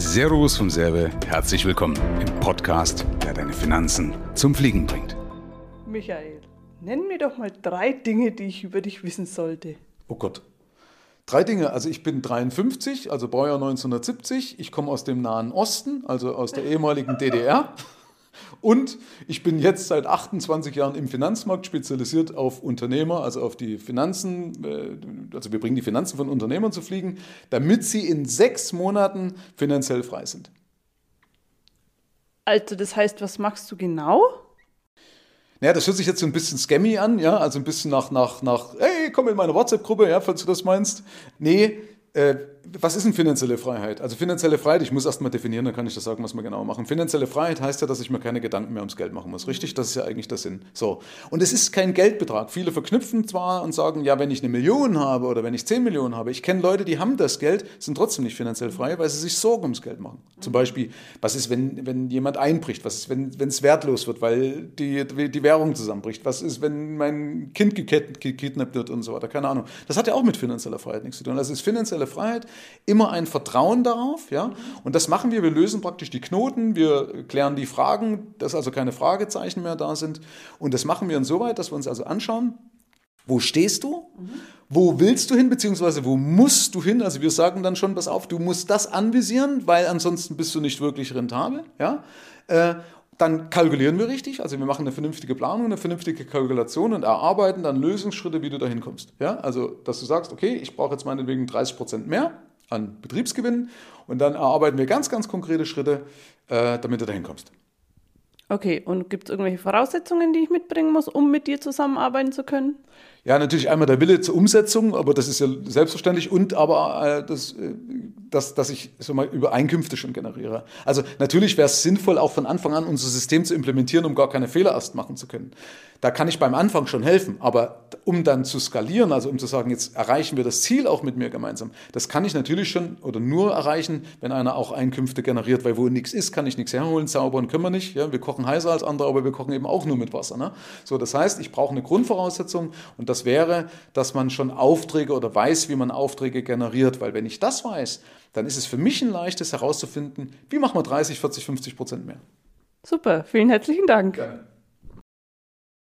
Servus vom Serve, herzlich willkommen im Podcast, der deine Finanzen zum Fliegen bringt. Michael, nenn mir doch mal drei Dinge, die ich über dich wissen sollte. Oh Gott. Drei Dinge. Also ich bin 53, also Baujahr 1970. Ich komme aus dem Nahen Osten, also aus der ehemaligen DDR. Und ich bin jetzt seit 28 Jahren im Finanzmarkt spezialisiert auf Unternehmer, also auf die Finanzen. äh, Also wir bringen die Finanzen von Unternehmern zu fliegen, damit sie in sechs Monaten finanziell frei sind. Also, das heißt, was machst du genau? Naja, das hört sich jetzt so ein bisschen scammy an, ja, also ein bisschen nach, nach, nach, hey, komm in meine WhatsApp-Gruppe, ja, falls du das meinst. Nee, äh, was ist denn finanzielle Freiheit? Also finanzielle Freiheit, ich muss erst mal definieren, dann kann ich das sagen, was wir genau machen. Finanzielle Freiheit heißt ja, dass ich mir keine Gedanken mehr ums Geld machen muss, richtig? Das ist ja eigentlich der Sinn. So. Und es ist kein Geldbetrag. Viele verknüpfen zwar und sagen, ja, wenn ich eine Million habe oder wenn ich 10 Millionen habe. Ich kenne Leute, die haben das Geld, sind trotzdem nicht finanziell frei, weil sie sich Sorgen ums Geld machen. Zum Beispiel, was ist, wenn, wenn jemand einbricht? Was ist, wenn es wertlos wird, weil die, die Währung zusammenbricht? Was ist, wenn mein Kind gekidnappt gekidnappt wird und so weiter? Keine Ahnung. Das hat ja auch mit finanzieller Freiheit nichts zu tun. Also ist finanzielle Freiheit immer ein Vertrauen darauf, ja. Und das machen wir. Wir lösen praktisch die Knoten, wir klären die Fragen, dass also keine Fragezeichen mehr da sind. Und das machen wir insoweit, dass wir uns also anschauen, wo stehst du? Wo willst du hin, beziehungsweise wo musst du hin? Also wir sagen dann schon, pass auf, du musst das anvisieren, weil ansonsten bist du nicht wirklich rentabel. Ja? Äh, dann kalkulieren wir richtig, also wir machen eine vernünftige Planung, eine vernünftige Kalkulation und erarbeiten dann Lösungsschritte, wie du dahin kommst. Ja? Also, dass du sagst, okay, ich brauche jetzt meinetwegen 30 Prozent mehr an Betriebsgewinn und dann erarbeiten wir ganz, ganz konkrete Schritte, äh, damit du dahin kommst. Okay, und gibt es irgendwelche Voraussetzungen, die ich mitbringen muss, um mit dir zusammenarbeiten zu können? Ja, natürlich einmal der Wille zur Umsetzung, aber das ist ja selbstverständlich und aber äh, das, äh, dass, dass ich so mal über Einkünfte schon generiere. Also natürlich wäre es sinnvoll, auch von Anfang an unser System zu implementieren, um gar keine Fehler erst machen zu können. Da kann ich beim Anfang schon helfen, aber um dann zu skalieren, also um zu sagen, jetzt erreichen wir das Ziel auch mit mir gemeinsam, das kann ich natürlich schon oder nur erreichen, wenn einer auch Einkünfte generiert, weil wo nichts ist, kann ich nichts herholen, zaubern können wir nicht. Ja? Wir kochen heißer als andere, aber wir kochen eben auch nur mit Wasser. Ne? So, das heißt, ich brauche eine Grundvoraussetzung und das wäre, dass man schon Aufträge oder weiß, wie man Aufträge generiert, weil wenn ich das weiß, dann ist es für mich ein leichtes herauszufinden, wie machen wir 30, 40, 50 Prozent mehr. Super, vielen herzlichen Dank. Gerne.